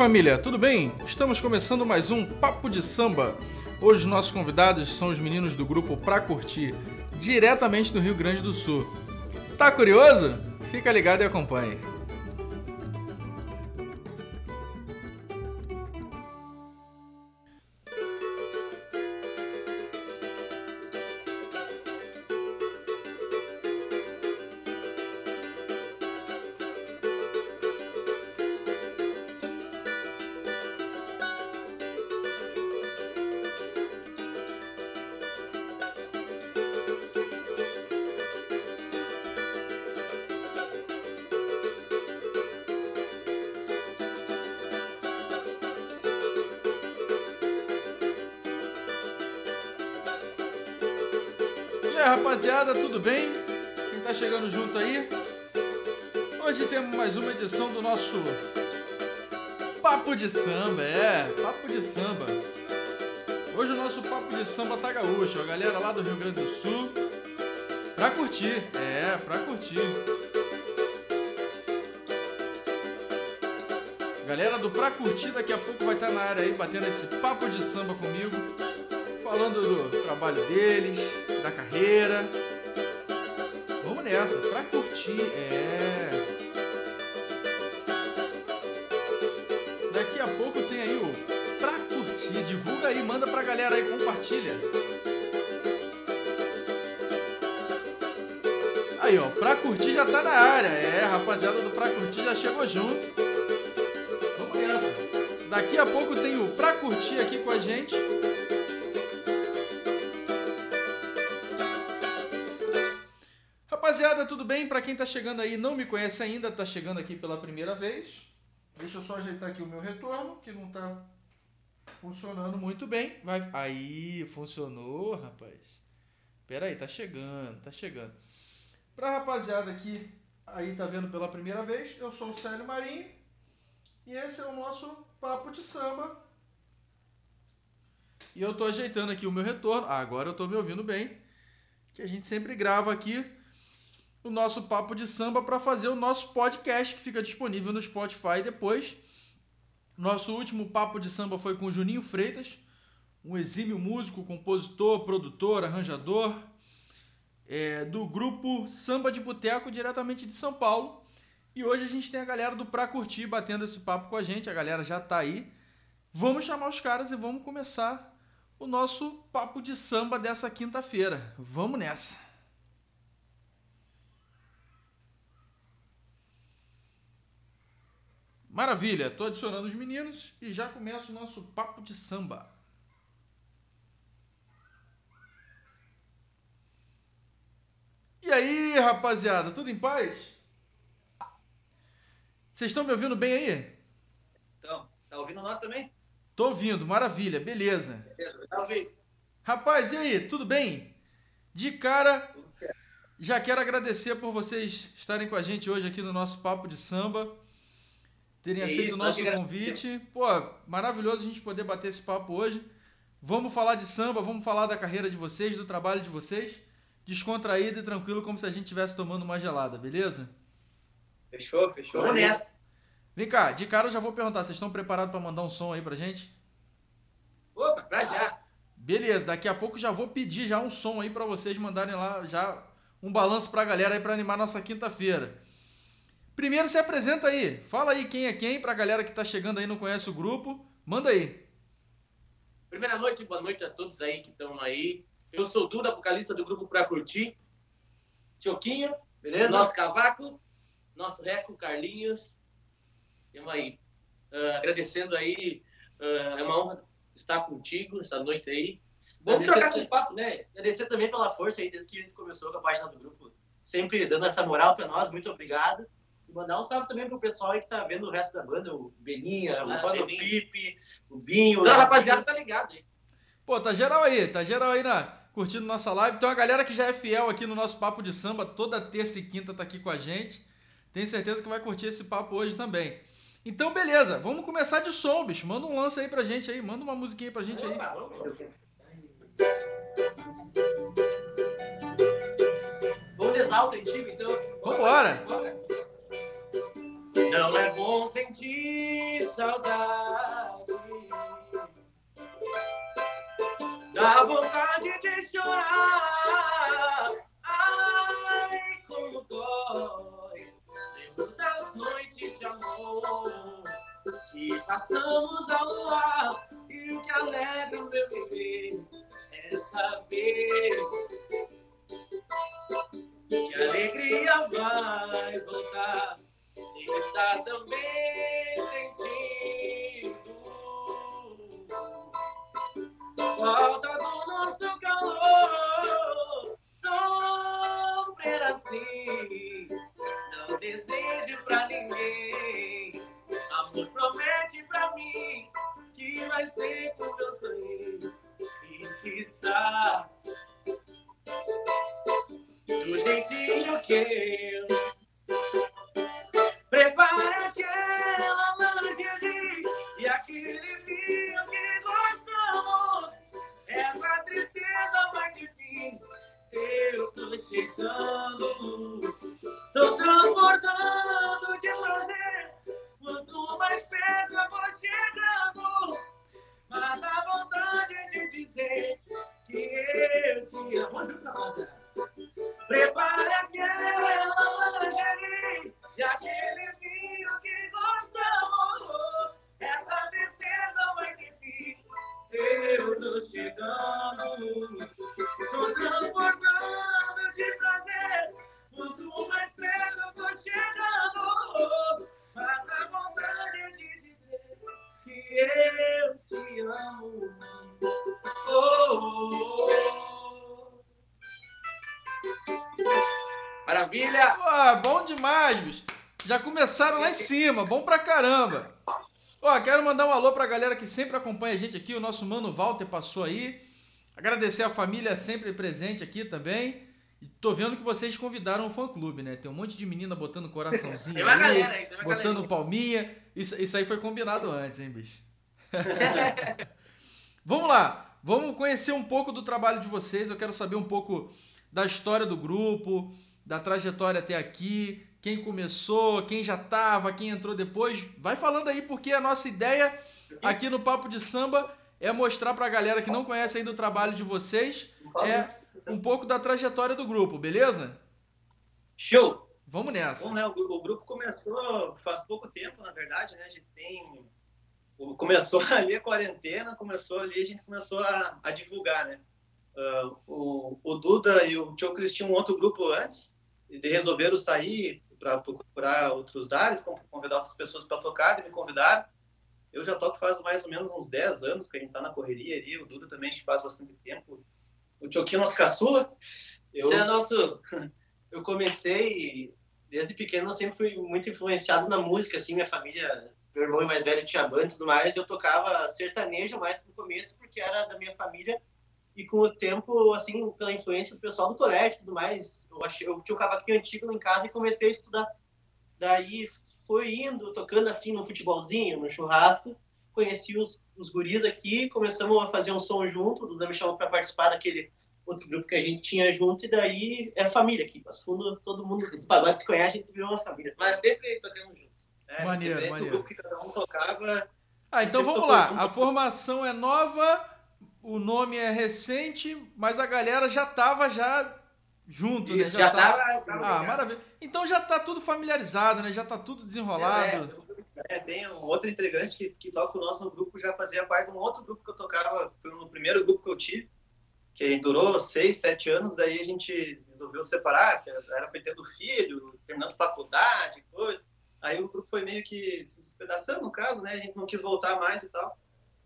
família, tudo bem? Estamos começando mais um Papo de Samba. Hoje nossos convidados são os meninos do grupo Pra Curtir, diretamente do Rio Grande do Sul. Tá curioso? Fica ligado e acompanhe. De Samba tá gaúcho, a galera lá do Rio Grande do Sul. Pra curtir, é, pra curtir. Galera do Pra Curtir daqui a pouco vai estar na área aí batendo esse papo de samba comigo, falando do trabalho deles, da carreira. Vamos nessa, pra curtir, é. Galera aí, compartilha. Aí ó, Pra Curtir já tá na área, é, rapaziada do Pra Curtir já chegou junto. Vamos nessa. Daqui a pouco tem o Pra Curtir aqui com a gente. Rapaziada, tudo bem? Pra quem tá chegando aí não me conhece ainda, tá chegando aqui pela primeira vez. Deixa eu só ajeitar aqui o meu retorno, que não tá funcionando muito bem. Vai, aí, funcionou, rapaz. Pera aí, tá chegando, tá chegando. Pra rapaziada que aí tá vendo pela primeira vez, eu sou o Célio Marinho e esse é o nosso papo de samba. E eu tô ajeitando aqui o meu retorno. Ah, agora eu tô me ouvindo bem. Que a gente sempre grava aqui o nosso papo de samba para fazer o nosso podcast que fica disponível no Spotify depois. Nosso último papo de samba foi com Juninho Freitas, um exímio músico, compositor, produtor, arranjador, é, do grupo Samba de Boteco, diretamente de São Paulo. E hoje a gente tem a galera do Pra Curtir batendo esse papo com a gente, a galera já tá aí. Vamos chamar os caras e vamos começar o nosso papo de samba dessa quinta-feira. Vamos nessa! Maravilha, tô adicionando os meninos e já começa o nosso papo de samba. E aí, rapaziada, tudo em paz? Vocês estão me ouvindo bem aí? Então, tá ouvindo nós também? Tô ouvindo, maravilha, beleza. Beleza, tá ouvindo. Rapaz, e aí, tudo bem? De cara, já quero agradecer por vocês estarem com a gente hoje aqui no nosso papo de samba, terem É aceito isso, o nós nosso convite. Pô, maravilhoso a gente poder bater esse papo hoje. Vamos falar de samba, vamos falar da carreira de vocês, do trabalho de vocês, descontraído e tranquilo, como se a gente estivesse tomando uma gelada, beleza? Fechou, fechou. Vamos nessa. Vem cá, de cara eu já vou perguntar, vocês estão preparados para mandar um som aí pra gente? Opa, pra já. Beleza, daqui a pouco já vou pedir já um som aí pra vocês mandarem lá já um balanço pra galera aí pra animar nossa quinta-feira. Primeiro se apresenta aí, fala aí quem é quem pra galera que tá chegando aí e não conhece o grupo, manda aí. Primeira noite, boa noite a todos aí que estão aí. Eu sou o Duda, vocalista do grupo Pra Curtir. Tioquinho, Beleza? nosso cavaco, nosso Reco, Carlinhos. Tamo aí. Ah, agradecendo aí, ah, é uma honra estar contigo essa noite aí. Vamos Agradecer- trocar aquele papo, né? Agradecer também pela força aí, desde que a gente começou com a página do grupo. Sempre dando essa moral pra nós, muito obrigado. E mandar um salve também pro pessoal aí que tá vendo o resto da banda, o Beninha, o Ah, Mano Beninho. Pipe, o Binho. Então, o rapaziada tá ligado aí. Pô, tá geral aí, tá geral aí na curtindo nossa live. Então a galera que já é fiel aqui no nosso papo de samba, toda terça e quinta tá aqui com a gente. Tenho certeza que vai curtir esse papo hoje também. Então, beleza, vamos começar de som, bicho. Manda um lance aí pra gente aí, manda uma musiquinha pra gente aí. Vamos. Vamos de exalta antigo, então. Vambora! Bora. Não é bom sentir saudade. Dá vontade de chorar. Ai, como dói. Lembro das noites de amor que passamos ao luar. E o que alegra o meu viver é saber que a alegria vai voltar. Está também sentindo falta do nosso calor. Sofrer assim, não desejo pra ninguém. Amor promete pra mim que vai ser como eu sonhei e que está do jeitinho que eu prepare aquela lingerie e aquele vinho que gostamos. Essa tristeza vai ter fim. Eu tô chegando, tô transbordando de prazer. Quanto mais perto eu vou chegando, mas a vontade de dizer que eu te amo. Prepare aquela lingerie e aquele em cima, bom pra caramba. Ó, quero mandar um alô pra galera que sempre acompanha a gente aqui. O nosso mano Walter passou aí. Agradecer a família sempre presente aqui também. E tô vendo que vocês convidaram o fã clube, né? Tem um monte de menina botando coraçãozinho Tem uma ali, galera aí, tem uma botando galerinha. palminha. Isso, isso aí foi combinado antes, hein, bicho? Vamos lá, vamos conhecer um pouco do trabalho de vocês. Eu quero saber um pouco da história do grupo, da trajetória até aqui, quem começou, quem já tava, quem entrou depois. Vai falando aí, porque a nossa ideia aqui no Papo de Samba é mostrar pra galera que não conhece ainda o trabalho de vocês é um pouco da trajetória do grupo, beleza? Show! Vamos nessa. Bom, né, o, o grupo começou faz pouco tempo, na verdade, né? A gente tem. Começou ali a quarentena, começou ali, a gente começou a, a divulgar, né? Ah, o, o Duda e o Tio Cris tinham um outro grupo antes, e resolveram sair para procurar outros dares, con- convidar outras pessoas para tocar, e me convidaram. Eu já toco faz mais ou menos uns 10 anos que a gente tá na correria ali, o Duda também a gente faz bastante tempo. O Tioquinho, nosso caçula. Eu, Você é nosso. eu comecei desde pequeno eu sempre fui muito influenciado na música assim minha família meu irmão mais velho tinha banda e tudo mais eu tocava sertanejo mais no começo porque era da minha família e com o tempo assim pela influência do pessoal do colégio e tudo mais eu achei eu tinha um cavaquinho antigo lá em casa e comecei a estudar daí foi indo tocando assim no futebolzinho no churrasco conheci os, os guris aqui começamos a fazer um som junto o me chamou para participar daquele outro grupo que a gente tinha junto, e daí é família aqui. Passo Fundo, todo mundo do pagode se conhece, a gente virou uma família. Mas sempre tocamos junto. É, Maneiro, maneiro. grupo que cada um tocava. Ah, então vamos lá. junto. A formação é nova, o nome é recente, mas a galera já tava já junto, Isso, né? Já tá- tava. Ah, maravilha. Então já tá tudo familiarizado, né? Já tá tudo desenrolado. É, tem um outro integrante que, que toca o nosso grupo, já fazia parte de um outro grupo que eu tocava, foi no primeiro grupo que eu tive, que durou seis, sete anos, daí a gente resolveu separar, que era foi tendo filho, terminando faculdade, coisa. Aí o grupo foi meio que se despedaçando, no caso, né? A gente não quis voltar mais e tal.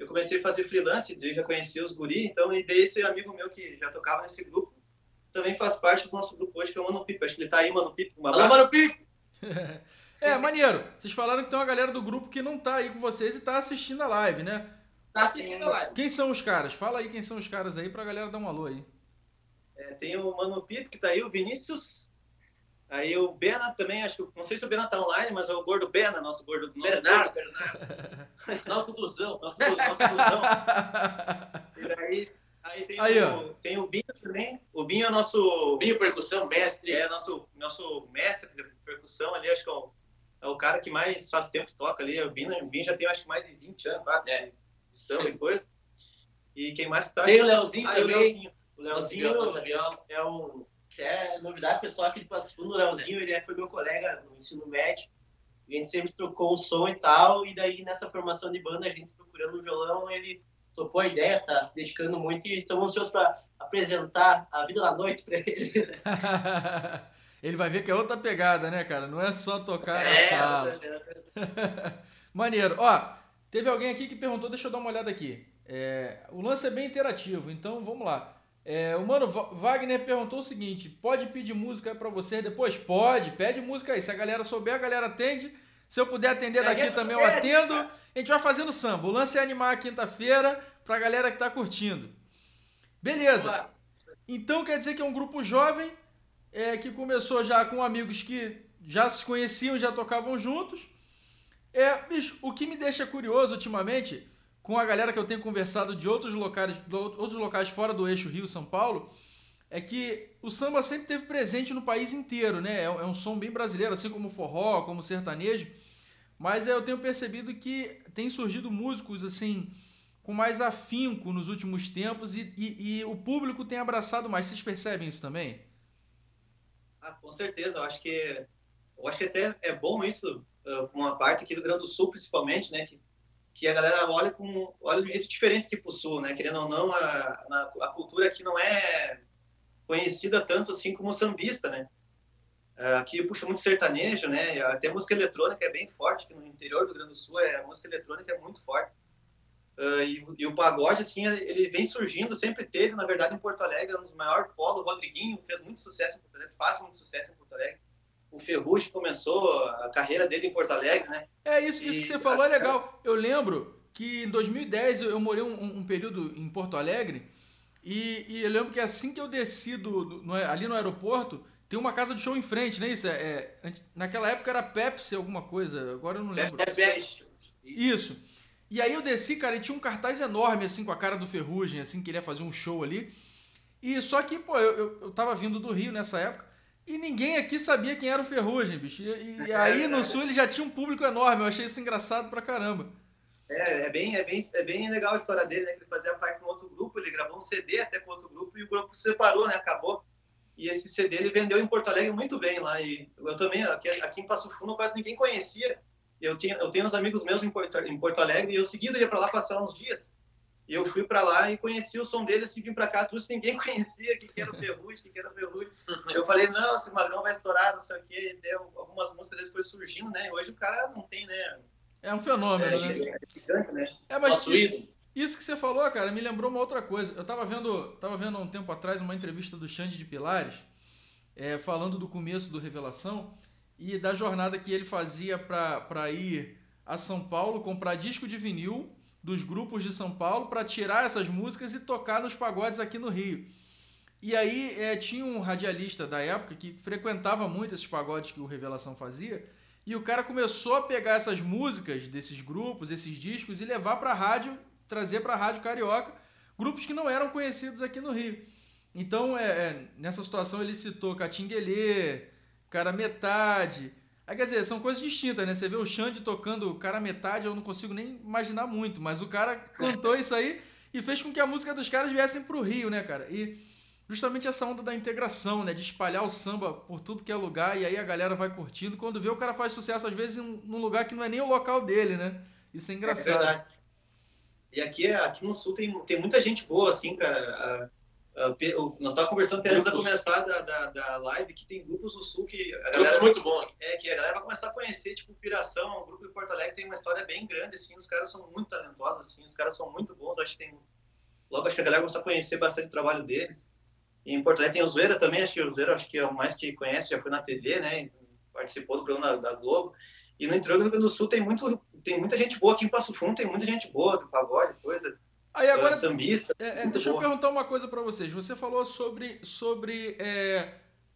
Eu comecei a fazer freelance, daí já conhecia os guri, então, e daí esse amigo meu que já tocava nesse grupo, também faz parte do nosso grupo hoje, que é o Mano Pipo. Acho que ele tá aí, Mano Pipo. Um Alô, abraço. Mano Pipo! É, maneiro. Vocês falaram que tem uma galera do grupo que não tá aí com vocês e tá assistindo a live, né? Tá assistindo a live. Quem são os caras? Fala aí quem são os caras aí pra galera dar um alô aí. É, tem o Mano Pipo, que tá aí, o Vinícius. Aí o Bena também, acho que. Não sei se o Bena tá online, mas é o Gordo Bena, nosso gordo. Nosso Bernardo. gordo Bernardo. Nosso Duzão. Nosso, nosso Duzão. E daí, aí tem, Aí, o, tem o Binho também. O Binho é nosso. Binho Percussão, mestre. É nosso, nosso mestre de percussão ali, acho que é o, é o cara que mais faz tempo que toca ali. O Binho, o Binho já tem, acho que mais de 20 anos quase, é. de samba e coisa. E quem mais que tá? Tem o Leozinho ah, também. O Leozinho. O Leozinho é um... Que é novidade pessoal aqui de Passo Fundo. O Leozinho, ele é, foi meu colega no ensino médio. A gente sempre trocou o som e tal. E daí, nessa formação de banda, a gente procurando um violão, ele topou a ideia, tá se dedicando muito e estamos ansiosos para apresentar a vida da noite para ele. ele vai ver que é outra pegada, né, cara? Não é só tocar é, na sala. Maneiro. Ó, teve alguém aqui que perguntou, deixa eu dar uma olhada aqui. É, o lance é bem interativo, então vamos lá. É, o mano Wagner perguntou o seguinte: pode pedir música para você depois? Pode, pede música aí. Se a galera souber, a galera atende. Se eu puder atender daqui também, eu atendo. A gente vai fazendo samba. O lance é animar a quinta-feira pra galera que tá curtindo. Beleza. Então quer dizer que é um grupo jovem é, que começou já com amigos que já se conheciam, já tocavam juntos. É, bicho, o que me deixa curioso ultimamente, com a galera que eu tenho conversado de outros locais, outros locais fora do eixo Rio-São Paulo, é que o samba sempre teve presente no país inteiro, né? É, é um som bem brasileiro, assim como forró, como sertanejo. Mas eu tenho percebido que tem surgido músicos assim com mais afinco nos últimos tempos e, e, e, o público tem abraçado mais. Vocês percebem isso também? Ah, com certeza. Eu acho que eu acho que até é bom isso, uh, uma parte aqui do Grande do Sul, principalmente, né? Que, que a galera olha com olha de jeito diferente que pro Sul, né? Querendo ou não, a, a, cultura aqui não é conhecida tanto assim como sambista, né? Uh, aqui puxa muito sertanejo, né? Até música eletrônica é bem forte, que no interior do Rio Grande do Sul é, a música eletrônica é muito forte. Uh, e, e, o pagode, assim, ele vem surgindo, sempre teve, na verdade, em Porto Alegre, um dos maiores polos. O Rodriguinho fez muito sucesso em Porto Alegre, faz muito sucesso em Porto Alegre. O Ferrugem começou a carreira dele em Porto Alegre, né? É, isso, isso que você falou é legal. Eu lembro que em 2010 eu, morei um, um, período em Porto Alegre e, e, eu lembro que assim que eu desci do, do, no, ali no aeroporto, tem uma casa de show em frente, né? Isso é, é, naquela época era Pepsi alguma coisa, agora eu não lembro. É, é, isso. isso. E aí eu desci, cara, e tinha um cartaz enorme, assim, com a cara do Ferrugem, assim, que ele ia fazer um show ali. E só que, pô, eu, eu, eu tava vindo do Rio nessa época, e ninguém aqui sabia quem era o Ferrugem, bicho. E, e aí no Sul ele já tinha um público enorme, eu achei isso engraçado pra caramba. É, é bem, é bem, é bem legal a história dele, né? Que ele fazia parte de um outro grupo, ele gravou um CD até com outro grupo, e o grupo se separou, né? Acabou. E esse CD ele vendeu em Porto Alegre muito bem lá. E eu também, aqui, aqui em Passo Fundo, quase ninguém conhecia eu, tinha, eu tenho uns amigos meus em Porto, em Porto Alegre e eu seguido ia para lá passar uns dias. E eu fui para lá e conheci o som dele, assim, vim para cá, trouxe ninguém conhecia que era o Ferrugem, que era o Ferrugem. Eu falei, não, esse Magrão vai estourar, não sei o quê. Deu, algumas músicas dele foi surgindo, né? Hoje o cara não tem, né? É um fenômeno, é, né? É gigante, né? É, mas isso, isso, que você falou, cara, me lembrou uma outra coisa. Eu tava vendo, tava vendo há um tempo atrás uma entrevista do Xande de Pilares, é, falando do começo do Revelação e da jornada que ele fazia para ir a São Paulo comprar disco de vinil dos grupos de São Paulo para tirar essas músicas e tocar nos pagodes aqui no Rio. E aí é, tinha um radialista da época que frequentava muito esses pagodes que o Revelação fazia. E o cara começou a pegar essas músicas desses grupos, esses discos, e levar para a rádio, trazer para a rádio carioca, grupos que não eram conhecidos aqui no Rio. Então, é, é, nessa situação, ele citou Catinguelê, Cara Metade, Aí quer dizer, são coisas distintas, né? Você vê o Xande tocando o cara metade, eu não consigo nem imaginar muito, mas o cara cantou isso aí e fez com que a música dos caras viessem pro Rio, né, cara? E justamente essa onda da integração, né? De espalhar o samba por tudo que é lugar e aí a galera vai curtindo. Quando vê, o cara faz sucesso, às vezes, num lugar que não é nem o local dele, né? Isso é engraçado. É verdade. E aqui, aqui no Sul tem, tem muita gente boa, assim, cara. Uh, nós estávamos conversando até antes de começar da, da, da, live que tem grupos do Sul que a galera, muito bom. É, que a galera vai começar a conhecer, tipo, Piração, um grupo de Porto Alegre tem uma história bem grande, assim, os caras são muito talentosos, assim, os caras são muito bons, acho que tem... Logo, acho que a galera vai começar a conhecer bastante o trabalho deles. E em Porto Alegre tem o Zoeira também, acho que o Zoeira acho que é o mais que conhece, já foi na TV, né, participou do programa da, da Globo. E no interior do Rio Grande do Sul tem, muito, tem muita gente boa, aqui em Passo Fundo tem muita gente boa, do pagode, coisa Aí agora, sambista. É, é, deixa eu perguntar uma coisa para vocês. Você falou sobre, sobre é,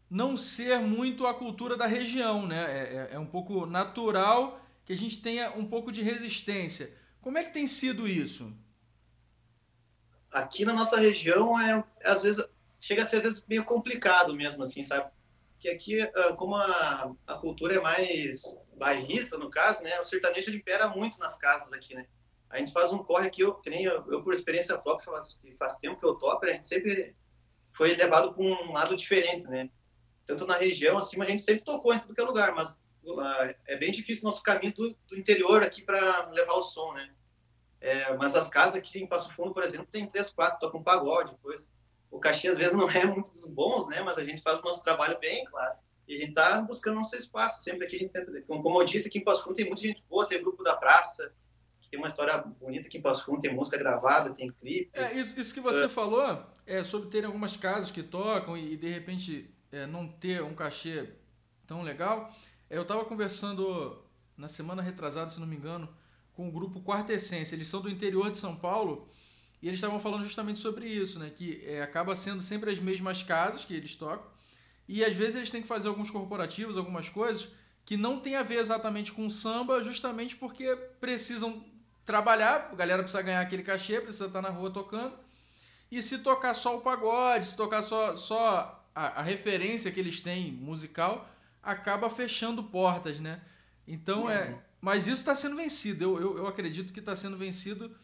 não ser muito a cultura da região, né? É, é, é, um pouco natural que a gente tenha um pouco de resistência. Como é que tem sido isso? Aqui na nossa região é às vezes chega a ser às vezes meio complicado mesmo assim, sabe? Que aqui ah, como a, a cultura é mais bairrista, no caso, né? O sertanejo impera muito nas casas aqui, né? A gente faz um corre aqui, eu, que nem eu, eu por experiência própria, faz, faz tempo que eu toco, a gente sempre foi levado para um lado diferente, né? Tanto na região, assim, a gente sempre tocou em tudo que é lugar, mas uh, é bem difícil nosso caminho do, do interior aqui para levar o som, né? É, mas as casas aqui em Passo Fundo, por exemplo, tem três, quatro, tocam um pagode, depois. O cachê às vezes não é muito dos bons, né? Mas a gente faz o nosso trabalho bem, claro. E a gente tá buscando nosso espaço. Sempre aqui a gente tenta. Como eu disse, aqui em Passo Fundo tem muita gente boa, tem grupo da praça, que tem uma história bonita aqui em Passo Fundo, tem música gravada, tem clipe. É, isso, isso que você é. falou é sobre terem algumas casas que tocam e, de repente é, não ter um cachê tão legal. Eu estava conversando na semana retrasada, se não me engano, com o grupo Quarta Essência. Eles são do interior de São Paulo e eles estavam falando justamente sobre isso, né? Que é, acaba sendo sempre as mesmas casas que eles tocam e às vezes eles têm que fazer alguns corporativos, algumas coisas que não tem a ver exatamente com samba, justamente porque precisam trabalhar, a galera precisa ganhar aquele cachê, precisa estar na rua tocando. E se tocar só o pagode, se tocar só, só a, a referência que eles têm musical, acaba fechando portas, né? Então é. Uhum. Mas isso está sendo vencido. Eu, eu, eu acredito que está sendo vencido.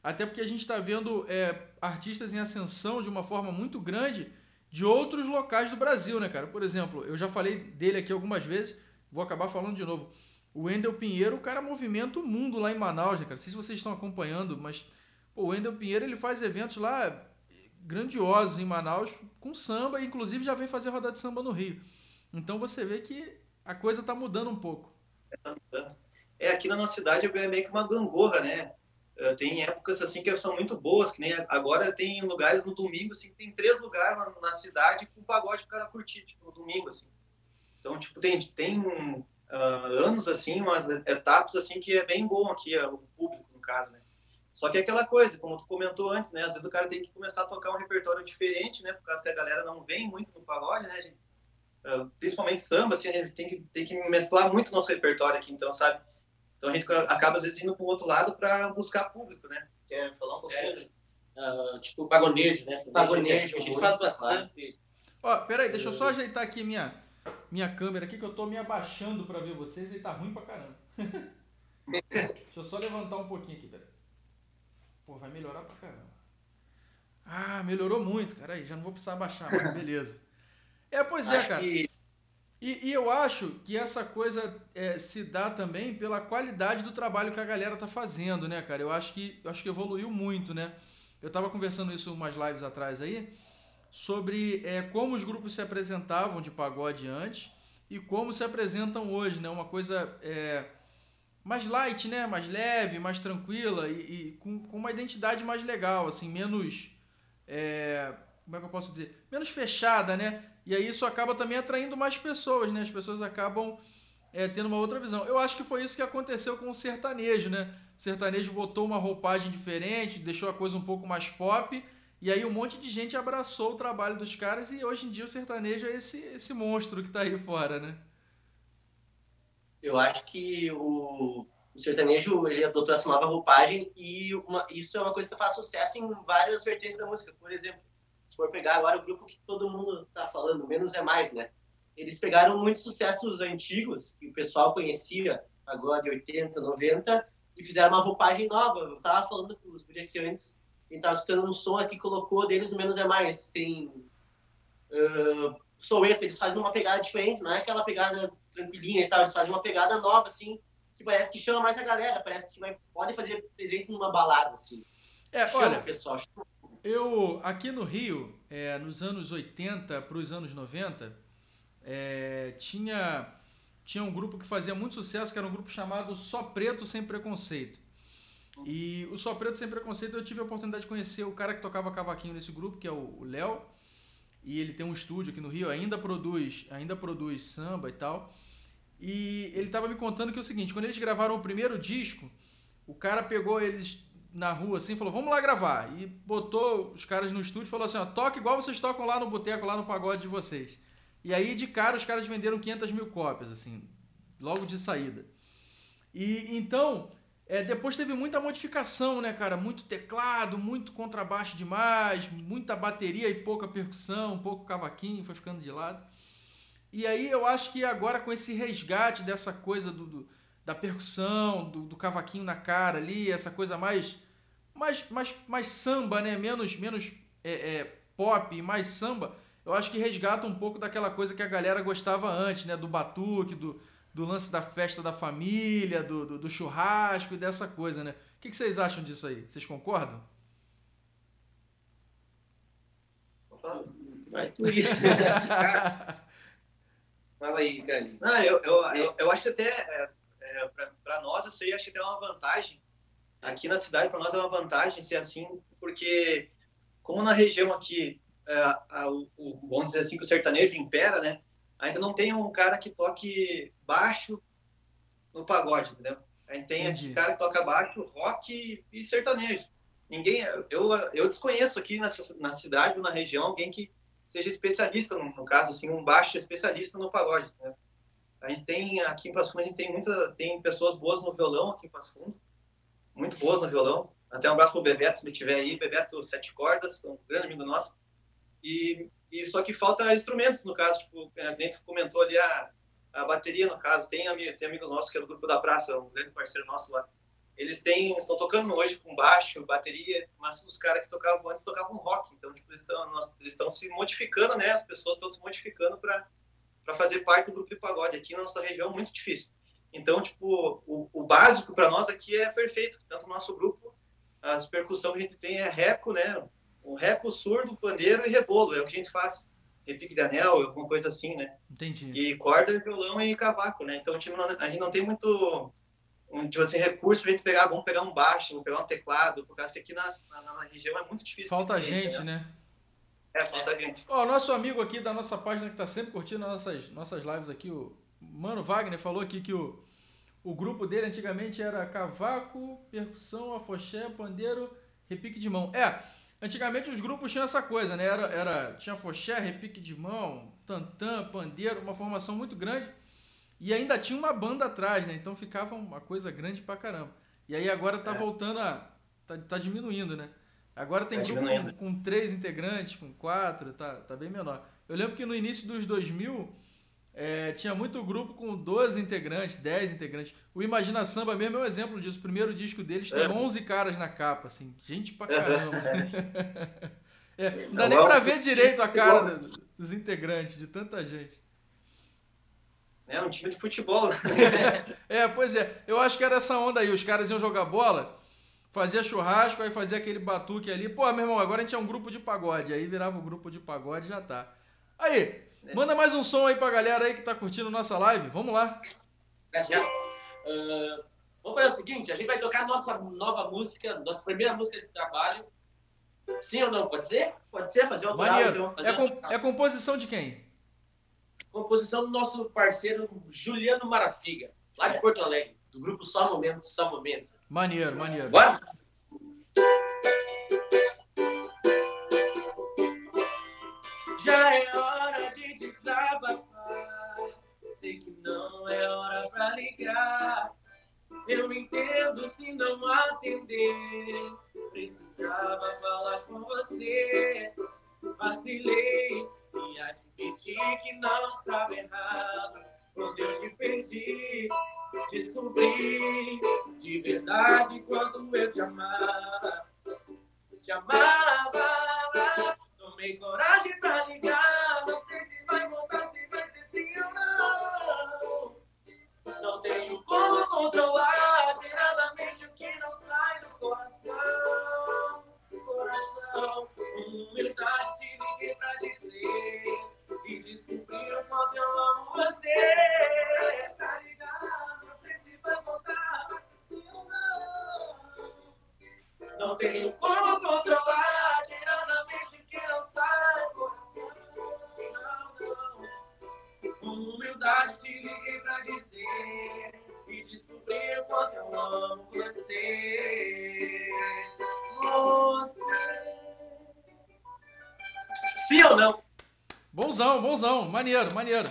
Até porque a gente está vendo é, artistas em ascensão de uma forma muito grande de outros locais do Brasil, né, cara? Por exemplo, eu já falei dele aqui algumas vezes, vou acabar falando de novo. O Wendel Pinheiro, o cara movimenta o mundo lá em Manaus, né, cara? Não sei se vocês estão acompanhando, mas pô, o Wendel Pinheiro ele faz eventos lá grandiosos em Manaus com samba, e inclusive já vem fazer rodada de samba no Rio. Então você vê que a coisa tá mudando um pouco. É, aqui na nossa cidade é meio que uma gangorra, né? Eh, tem épocas assim que são muito boas, que nem agora tem lugares no domingo, assim, tem três lugares na, cidade com pagode para o cara curtir, tipo, no domingo, assim. Então, tipo, tem, tem uh, anos, assim, umas etapas, assim, que é bem bom aqui, uh, o público, no caso, né? Só que é aquela coisa, como tu comentou antes, né? Às vezes o cara tem que começar a tocar um repertório diferente, né? Por causa que a galera não vem muito no pagode, né, gente? Uh, principalmente samba, assim, a gente tem que, tem que mesclar muito nosso repertório aqui, então, sabe? Então a gente acaba às vezes indo para o outro lado para buscar público, né? Quer falar um pouquinho? É, uh, tipo pagonejo, né? Pagonejo, a gente faz bastante. Ó, peraí, deixa eu só ajeitar aqui minha, minha câmera aqui que eu tô me abaixando para ver vocês e tá ruim pra caramba. deixa eu só levantar um pouquinho aqui. Pô, vai melhorar pra caramba. Ah, melhorou muito, cara. Aí, já não vou precisar abaixar, mas beleza. É, pois é, Acho cara. Que e, e, eu acho que essa coisa é, se dá também pela qualidade do trabalho que a galera tá fazendo, né, cara? Eu acho que, eu acho que evoluiu muito, né? Eu tava conversando isso umas lives atrás aí, sobre é, como os grupos se apresentavam de pagode antes e como se apresentam hoje, né? Uma coisa é, mais light, né? Mais leve, mais tranquila e, e com, com, uma identidade mais legal, assim, menos... É, como é que eu posso dizer? Menos fechada, né? E aí isso acaba também atraindo mais pessoas, né? As pessoas acabam é, tendo uma outra visão. Eu acho que foi isso que aconteceu com o sertanejo, né? O sertanejo botou uma roupagem diferente, deixou a coisa um pouco mais pop, e aí um monte de gente abraçou o trabalho dos caras, e hoje em dia o sertanejo é esse, esse monstro que está aí fora, né? Eu acho que o, o sertanejo ele adotou essa nova roupagem e uma, isso é uma coisa que faz sucesso em várias vertentes da música. Por exemplo, se for pegar agora o grupo que todo mundo tá falando, menos é mais, né? Eles pegaram muitos sucessos antigos que o pessoal conhecia, agora de 80, 90, e fizeram uma roupagem nova. Eu tava falando com os gurias antes, gente tava escutando um som aqui, colocou deles menos é mais. Tem uh, Soueto, eles fazem uma pegada diferente, não é aquela pegada tranquilinha e tal, eles fazem uma pegada nova, assim, que parece que chama mais a galera, parece que vai, pode fazer presente numa balada, assim. É, chama olha, pessoal, chama eu, aqui no Rio, é, nos anos 80 para os anos 90, é, tinha, tinha um grupo que fazia muito sucesso, que era um grupo chamado Só Preto Sem Preconceito. E o Só Preto Sem Preconceito eu tive a oportunidade de conhecer o cara que tocava cavaquinho nesse grupo, que é o Léo. E ele tem um estúdio aqui no Rio, ainda produz, ainda produz samba e tal. E ele estava me contando que é o seguinte, quando eles gravaram o primeiro disco, o cara pegou eles na rua assim, falou: "Vamos lá gravar". E botou os caras no estúdio e falou assim: "Ó, toca igual vocês tocam lá no boteco, lá no pagode de vocês". E aí de cara os caras venderam 500 mil cópias assim, logo de saída. E então é, depois teve muita modificação, né, cara? Muito teclado, muito contrabaixo demais, muita bateria e pouca percussão, pouco cavaquinho, foi ficando de lado. E aí eu acho que agora com esse resgate dessa coisa do, do da percussão, do, do, cavaquinho na cara ali, essa coisa mais mais, mais, mais samba, né? Menos, menos é, é, pop, mais samba. Eu acho que resgata um pouco daquela coisa que a galera gostava antes, né? Do batuque, do, do lance da festa da família, do, do, do churrasco e dessa coisa, né? O que, que vocês acham disso aí? Vocês concordam? Vai tu Fala aí, Carlinhos. Ah, eu, eu, eu, eu, acho que até, é, é, para nós, isso aí acho que tem uma vantagem. Aqui na cidade, para nós é uma vantagem ser assim, porque como na região aqui, é, a, o, o, vamos dizer assim, que o sertanejo impera, né? Ainda não tem um cara que toque baixo no pagode, entendeu? A gente tem aqui cara que toca baixo, rock e sertanejo. Ninguém, eu, eu desconheço aqui na, na cidade ou na região alguém que seja especialista, no, no caso, assim, um baixo especialista no pagode. A gente tem, aqui em Passo Fundo, a gente tem, muita, tem pessoas boas no violão aqui em Passo Fundo, muito boas no violão. Até um abraço pro Bebeto, se ele estiver aí. Bebeto, sete cordas, um grande amigo nosso. E, e só que falta instrumentos, no caso, tipo, a gente comentou ali a, a bateria, no caso. Tem, tem amigos nossos que é do Grupo da Praça, um grande parceiro nosso lá eles têm estão tocando hoje com baixo, bateria, mas os caras que tocavam antes tocavam rock, então tipo, eles estão eles estão se modificando, né? As pessoas estão se modificando para para fazer parte do grupo de pagode aqui na nossa região é muito difícil. Então, tipo, o, o básico para nós aqui é perfeito, tanto no nosso grupo, as percussões que a gente tem é reco, né? O reco, surdo, pandeiro e rebolo, é o que a gente faz. Repique de anel, alguma coisa assim, né? Entendi. E corda, violão e cavaco, né? Então, tipo, a gente não tem muito um, tipo assim, recurso pra gente pegar, vamos pegar um baixo, vamos pegar um teclado, por causa que aqui na, na, na região é muito difícil. Falta ter, gente, né? né? É, falta gente. Ó, nosso amigo aqui da nossa página que tá sempre curtindo nossas, nossas lives aqui, o Mano Wagner, falou aqui que o, o grupo dele antigamente era cavaco, percussão, afoxé, pandeiro, repique de mão. É, antigamente os grupos tinham essa coisa, né? Era, era, tinha afoxé, repique de mão, tantã, pandeiro, uma formação muito grande. E ainda tinha uma banda atrás, né? Então ficava uma coisa grande pra caramba. E aí agora tá é. voltando a. Tá, tá diminuindo, né? Agora tem tá grupo com, com, três integrantes, com quatro, tá, tá bem menor. Eu lembro que no início dos 2000 é, tinha muito grupo com 12 integrantes, 10 integrantes. O Imagina Samba mesmo é um exemplo disso. O primeiro disco deles tem é. 11 caras na capa, assim. Gente pra caramba. é, não dá nem pra ver direito a cara dos integrantes, de tanta gente. É um time de futebol. Né? é, pois é. Eu acho que era essa onda aí. Os caras iam jogar bola, fazia churrasco, aí fazia aquele batuque ali. Pô, meu irmão, agora a gente é um grupo de pagode. Aí virava o um grupo de pagode já tá. Aí, é. Manda mais um som aí pra galera aí que tá curtindo nossa live. Vamos lá. Uh, vamos fazer o seguinte, a gente vai tocar nossa nova música, nossa primeira música de trabalho. Sim ou não? Pode ser? Pode ser, fazer o Maneiro. Então. Fazer é, com, é composição de quem? composição do nosso parceiro Juliano Marafiga, lá de Porto Alegre, do grupo Só Momentos, Só Momentos. Maneiro, maneiro. Bora? Já é hora atender. Maneiro, maneiro.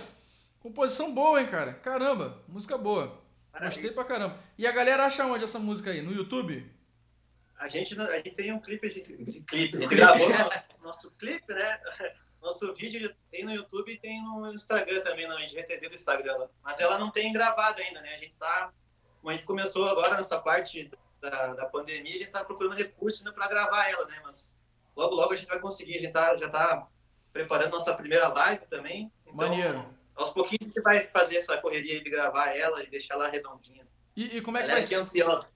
Composição boa, hein, cara? Caramba, música boa. Maravilha. Gostei pra caramba. E a galera acha onde essa música aí? No YouTube? A gente, a gente tem um clipe, a gente, clipe, a gente gravou nosso clipe, né? nosso vídeo tem no YouTube e tem no Instagram também, no IGTV do Instagram. Mas ela não tem gravado ainda, né? A gente tá. Como a gente começou agora nessa parte da, da pandemia, a gente tá procurando recursos ainda para gravar ela, né? Mas logo, logo a gente vai conseguir. A gente tá, já tá preparando nossa primeira live também. Então, Maneiro. Aos pouquinhos a gente vai fazer essa correria de gravar ela e deixar ela redondinha. E, e como é que Galera, vai ser? ansiosa.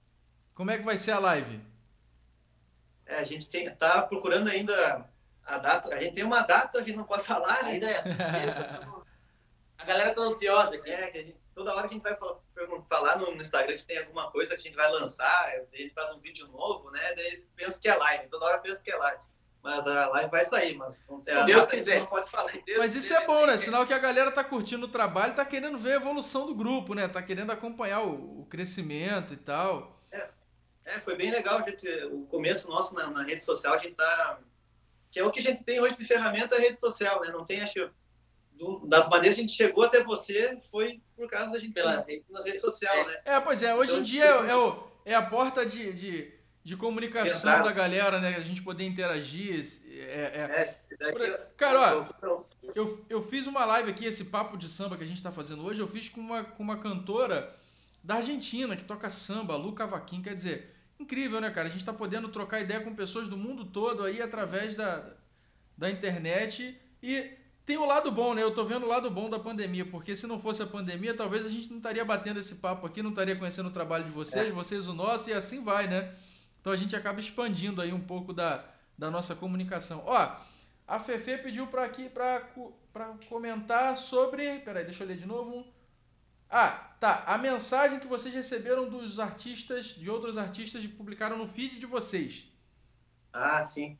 Como é que vai ser a live? É, a gente tem, tá procurando ainda a data. A gente tem uma data, a gente não pode falar, né? Ainda é surpresa. A galera tá ansiosa aqui. É, que a gente, toda hora que a gente vai falar, falar no, no Instagram que tem alguma coisa que a gente vai lançar, a gente faz um vídeo novo, né? Daí eles pensam que é live, toda hora pensam que é live. Mas a live vai sair, mas não tem Se a Deus data, quiser. não pode falar. Deus Mas isso quiser, é bom, né? sim. Sinal que a galera tá curtindo o trabalho, tá querendo ver a evolução do grupo, né? Tá querendo acompanhar o, o crescimento e tal. É, foi bem legal, a gente, o começo nosso na, na rede social, a gente tá... Que é o que a gente tem hoje de ferramenta, é a rede social, né? Não tem, acho do- das maneiras que a gente chegou até você foi por causa da gente Pela na rede social, né? É, pois é, hoje em Então, dia é, é o- é a porta de, de, de comunicação Exato. da galera, né? A gente poder interagir. É, é- É, Por- Cara, ó, Eu, eu fiz uma live aqui, esse papo de samba que a gente tá fazendo hoje, eu fiz com uma, com uma cantora da Argentina que toca samba, Lu Cavaquinho. Quer dizer, incrível, né, cara? A gente tá podendo trocar ideia com pessoas do mundo todo aí através da, da internet. E tem o lado bom, né? Eu tô vendo o lado bom da pandemia, porque se não fosse a pandemia, talvez a gente não estaria batendo esse papo aqui, não estaria conhecendo o trabalho de vocês, vocês o nosso, e assim vai, né? Então a gente acaba expandindo aí um pouco da, da nossa comunicação. Ó, a Fefe pediu para aqui para comentar sobre. Peraí, deixa eu ler de novo. Ah, tá. A mensagem que vocês receberam dos artistas, de outros artistas, e publicaram no feed de vocês. Ah, sim.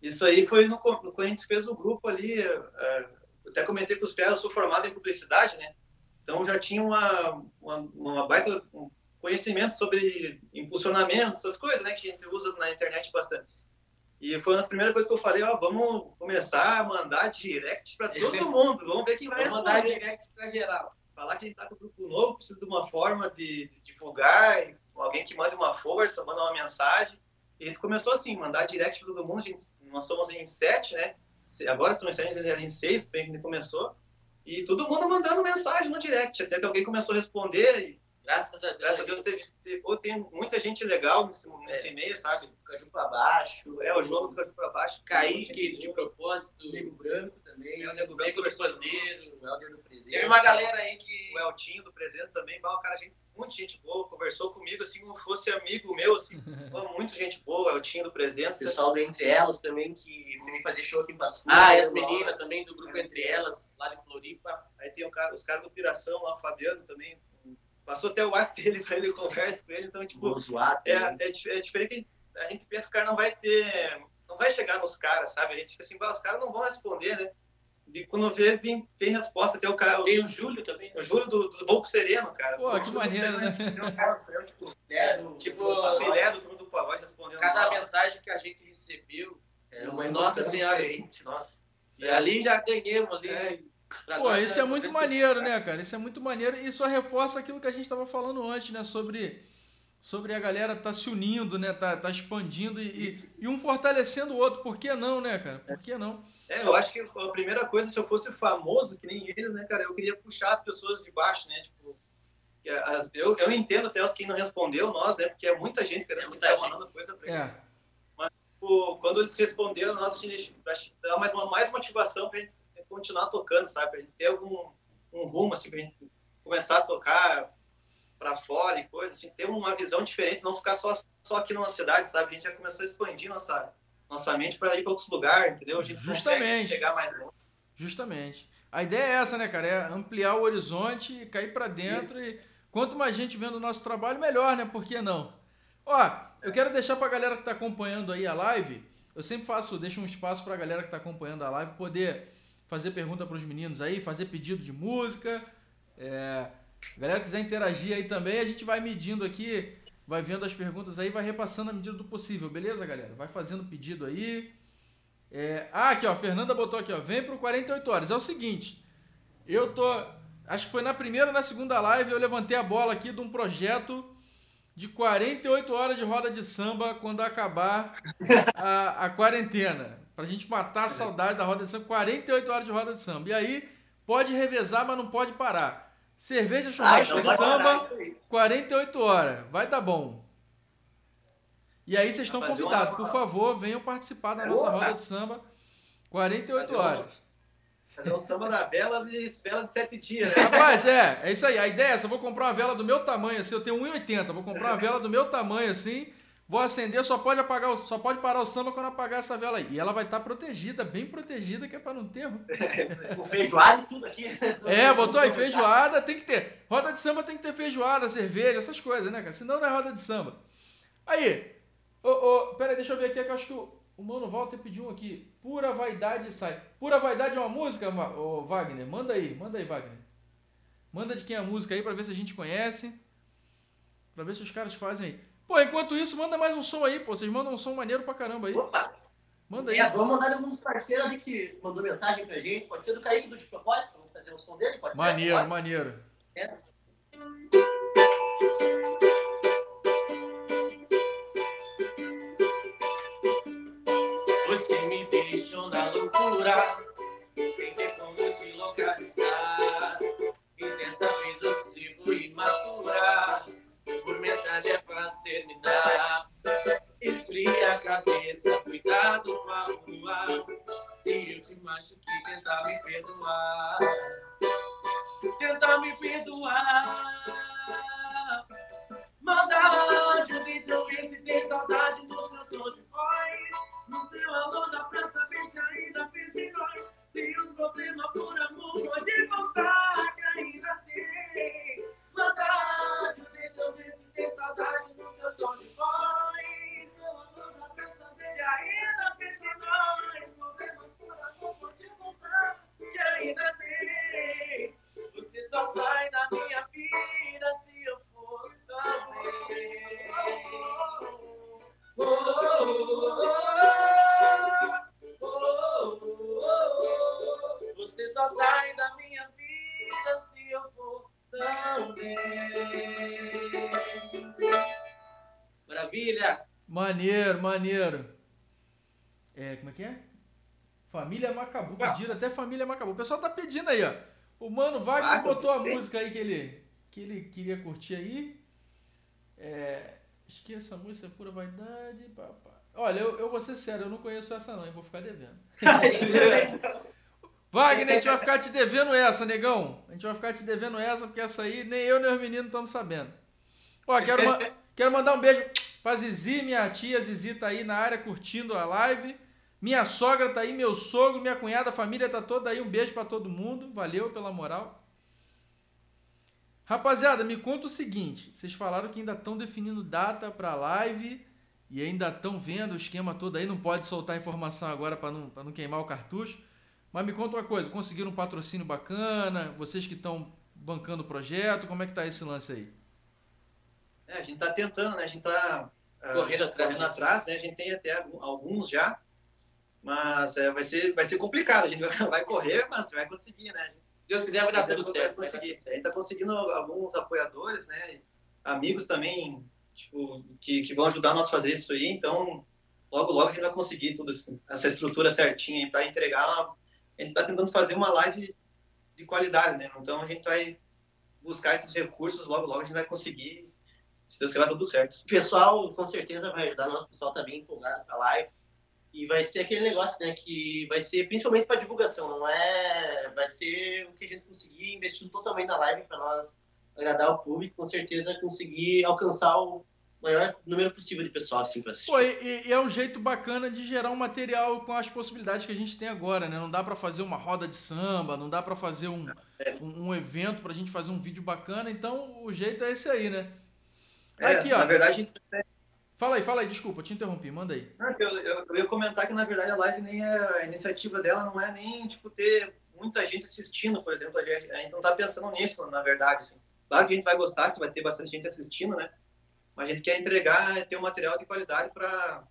Isso aí foi no, quando a gente fez o grupo ali. é, até comentei com os pés, eu sou formado em publicidade, né? Então já tinha uma, uma, uma baita conhecimento sobre impulsionamento, essas coisas, né? Que a gente usa na internet bastante. E foi uma das primeiras coisas que eu falei, ó, vamos começar a mandar direct para todo mundo, vamos ver quem vai Vou mandar responder. direct pra geral. Falar que a gente tá com o grupo novo, precisa de uma forma de, de divulgar, alguém que mande uma força, manda uma mensagem. E a gente começou assim, mandar direct para todo mundo. Gente, nós somos em sete, né? Agora somos em sete, a gente era em seis, bem que a gente começou. E todo mundo mandando mensagem no direct, até que alguém começou a responder. Graças a Deus. graças a Deus, teve, teve, ou tem muita gente legal nesse, nesse É. e-mail, sabe? Caju pra baixo. É, o João do Caju para Baixo. Kaique, de propósito. Nego Branco também. É, o Nego Branco do conversou Pandeiro. O Helder do Presente. Teve uma galera aí que. o Eltinho do Presença também, o cara, gente, muita gente boa, conversou comigo assim como fosse amigo meu, assim, bah, muito gente boa, o Eltinho do O Presença. pessoal do Entre Elas também, que veio fazer show aqui em Fundo. Ah, e as meninas também do grupo Entre Elas, lá de Floripa. Aí tem o cara, os caras do Piração lá, o Fabiano também, passou até o WhatsApp dele pra ele, conversa com ele, então, tipo, Vou zoar é, é, é diferente a gente pensa que o cara não vai ter, não vai chegar nos caras, sabe? A gente fica assim, os caras não vão responder, né? E quando vê, vem, vem resposta, tem o cara, Tem o Júlio também. o Júlio do, do Volco Sereno, cara. Pô, O que maneiro, né? tem um cara, tipo, É, tipo, no- a filé do Júlio do Pagode respondendo. Cada mensagem que a gente recebeu. É uma Nossa Senhora. Nossa. E ali já ganhamos ali. É. Pô, isso é né, muito maneiro, né, cara? Isso é muito maneiro e só reforça aquilo que a gente estava falando antes, né? Sobre, sobre a galera tá se unindo, né? Tá, tá expandindo e, e, e um fortalecendo o outro. Por que não, né, cara? Por que não? É, eu acho que a primeira coisa, se eu fosse famoso, que nem eles, né, cara, eu queria puxar as pessoas de baixo, né, tipo, que as- eu, eu entendo até os que não respondeu, nós, né, porque é muita gente querendo É muita gente. mandando coisa pra eles. É. Tipo, quando eles responderam, nós, a gente que dá mais, uma, mais motivação pra gente continuar tocando, sabe, pra gente ter algum um rumo, assim, pra gente começar a tocar pra fora e coisa, assim, ter uma visão diferente, não ficar só, só aqui na nossa cidade, sabe, a gente já começou a expandir nossa, nossa mente para ir para outros lugares, entendeu? A gente Justamente. chegar mais longe. Justamente. A ideia é essa, né, cara? É ampliar o horizonte cair pra dentro. Isso. E quanto mais gente vendo o nosso trabalho, melhor, né? Por que não? Ó, eu quero deixar pra galera que tá acompanhando aí a live. Eu sempre faço, deixo um espaço pra galera que tá acompanhando a live poder fazer pergunta pros meninos aí, fazer pedido de música. É, galera quiser interagir aí também, a gente vai medindo aqui, vai vendo as perguntas aí, vai repassando à medida do possível, beleza, galera? Vai fazendo pedido aí. É, ah, aqui ó, Fernanda botou aqui ó, vem pro 48 horas. É o seguinte, eu tô, acho que foi na primeira ou na segunda live eu levantei a bola aqui de um projeto de 48 horas de roda de samba quando acabar a, a quarentena. Pra gente matar a saudade da roda de samba. 48 horas de roda de samba. E aí, pode revezar, mas não pode parar. Cerveja, churrasco e samba, isso aí. 48 horas. Vai dar bom. E aí, vocês estão convidados. Por favor, venham participar da nossa Opa! roda de samba. 48 Fazer uma- horas. Fazer um samba da vela de vela de sete dias, né? Rapaz, é, é isso aí. A ideia é essa. Eu vou comprar uma vela do meu tamanho, assim. Eu tenho 1,80. Vou comprar uma vela do meu tamanho, assim. Vou acender, só pode apagar, o, só pode parar o samba quando apagar essa vela aí. E ela vai estar protegida, bem protegida, que é pra não ter. Com feijoada e tudo aqui. É, botou aí feijoada, tem que ter. Roda de samba tem que ter feijoada, cerveja, essas coisas, né, cara? Senão não é roda de samba. Aí, ô, ô, pera aí, deixa eu ver aqui, que eu acho que o, o Mano Walter pediu um aqui. Pura Vaidade sai. Pura Vaidade é uma música, ô, Wagner? Manda aí, manda aí, Wagner. Manda de quem é a música aí pra ver se a gente conhece. Pra ver se os caras fazem aí. Pô, enquanto isso, manda mais um som aí, pô. Vocês mandam um som maneiro pra caramba aí. Opa! Manda aí. É, vamos mandar alguns parceiros ali que mandou mensagem pra gente. Pode ser do Kaique do De Propósito. Vamos fazer o som dele? Pode Maneiro, ser? maneiro. Pode? Você me deixou na loucura, cabeça, cuidado com a rua. Se eu te machuquei, tentar me perdoar. Tentar me perdoar. Maldade, deixa eu ver se tem saudade seu tom de voz. No seu alô dá pra saber se ainda pensa em nós. Se o problema for amor, pode contar até Família Macabu. O pessoal tá pedindo aí, ó. O Mano Wagner botou a música aí que ele, que ele queria curtir aí. É, esqueça a música, é pura vaidade. Papá. Olha, eu, eu vou ser sério, eu não conheço essa não, eu vou ficar devendo. Wagner, a gente vai ficar te devendo essa, negão. A gente vai ficar te devendo essa, porque essa aí nem eu nem os meninos estamos sabendo. Ó, quero, ma- quero mandar um beijo pra Zizi, minha tia Zizi tá aí na área curtindo a live. Minha sogra tá aí, meu sogro, minha cunhada, a família tá toda aí. Um beijo pra todo mundo. Valeu pela moral. Rapaziada, me conta o seguinte: vocês falaram que ainda estão definindo data pra live e ainda estão vendo o esquema todo aí. Não pode soltar informação agora pra não, pra não queimar o cartucho. Mas me conta uma coisa: conseguiram um patrocínio bacana? Vocês que estão bancando o projeto, como é que tá esse lance aí? É, a gente tá tentando, né? A gente tá ah, Correndo atrás, correndo né? atrás, né? A gente tem até alguns já, mas é, vai, ser, vai ser complicado. A gente vai, correr, mas vai conseguir, né? Se Deus quiser, vai dar tudo certo. vai conseguir. A gente tá conseguindo alguns apoiadores, né? Amigos também, tipo, que, que vão ajudar nós a fazer isso aí. Então, logo, logo a gente vai conseguir tudo essa estrutura certinha para entregar. Uma... A gente tá tentando fazer uma live de qualidade, né? Então a gente vai buscar esses recursos, logo, logo a gente vai conseguir. Se Deus quiser, vai tudo certo. O pessoal com certeza vai ajudar, nosso pessoal tá bem empolgado pra live. E vai ser aquele negócio, né, que vai ser principalmente para divulgação, não é, vai ser o que a gente conseguir investindo totalmente na live para nós agradar o público, com certeza conseguir alcançar o maior número possível de pessoal assim para assistir. Pô, e, e é um jeito bacana de gerar um material com as possibilidades que a gente tem agora, né? Não dá pra fazer uma roda de samba, não dá pra fazer um, um, um evento pra gente fazer um vídeo bacana, então o jeito é esse aí, né? É, Aqui, ó. Na verdade, a gente Fala aí, fala aí, desculpa, te interrompi, manda aí. Eu, eu, eu ia comentar que, na verdade, a live nem é, a iniciativa dela não é nem, tipo, ter muita gente assistindo, por exemplo, a gente, a gente não tá pensando nisso, na verdade, assim. Claro que a gente vai gostar se vai ter bastante gente assistindo, né? Mas a gente quer entregar, ter um material de qualidade para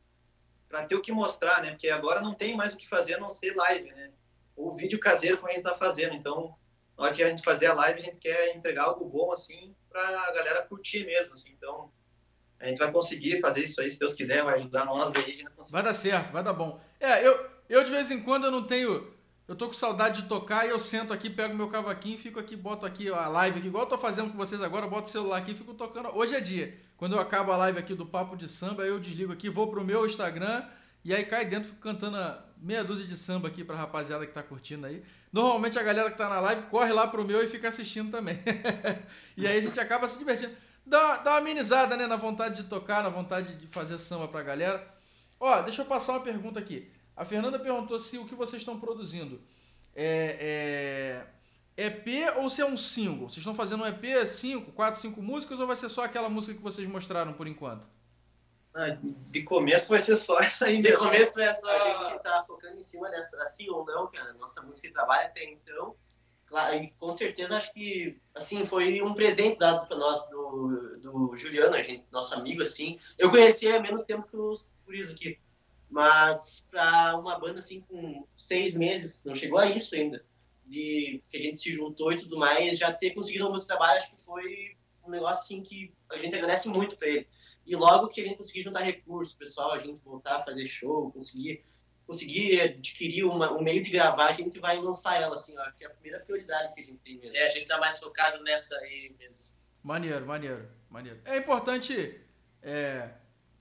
para ter o que mostrar, né? Porque agora não tem mais o que fazer a não ser live, né? Ou vídeo caseiro como a gente tá fazendo. Então, na hora que a gente fazer a live, a gente quer entregar algo bom, assim, pra galera curtir mesmo, assim. Então, a gente vai conseguir fazer isso aí, se Deus quiser, vai ajudar nós aí. Vai dar certo, vai dar bom. É, eu, eu de vez em quando eu não tenho. Eu tô com saudade de tocar e eu sento aqui, pego meu cavaquinho, fico aqui, boto aqui a live aqui, igual eu tô fazendo com vocês agora, boto o celular aqui e fico tocando. Hoje é dia. Quando eu acabo a live aqui do Papo de Samba, eu desligo aqui, vou pro meu Instagram e aí cai dentro, fico cantando meia dúzia de samba aqui pra rapaziada que tá curtindo aí. Normalmente a galera que tá na live corre lá pro meu e fica assistindo também. e aí a gente acaba se divertindo. Dá, dá uma amenizada, né? Na vontade de tocar, na vontade de fazer samba pra galera. Ó, deixa eu passar uma pergunta aqui. A Fernanda perguntou se o que vocês estão produzindo é, é EP ou se é um single. Vocês estão fazendo um EP, 5, 4, 5 músicas ou vai ser só aquela música que vocês mostraram por enquanto? Ah, de começo vai ser só essa aí. De começo é só. A gente tá focando em cima dessa, assim ou não, que a nossa música de trabalho até então. Claro, e com certeza acho que assim foi um presente dado para nós do, do Juliano, a gente, nosso amigo assim. Eu conhecia há menos tempo que os guris aqui, mas para uma banda assim com seis meses, não chegou a isso ainda, de que a gente se juntou e tudo mais, já ter conseguido um música de trabalho, acho que foi um negócio assim que a gente agradece muito para ele. E logo que a gente conseguir juntar recursos, pessoal, a gente voltar a fazer show, conseguir conseguir adquirir uma, um meio de gravar, a gente vai lançar ela, assim, ó, que é a primeira prioridade que a gente tem mesmo. É, a gente tá mais focado nessa aí mesmo. Maneiro, maneiro, maneiro. É importante é,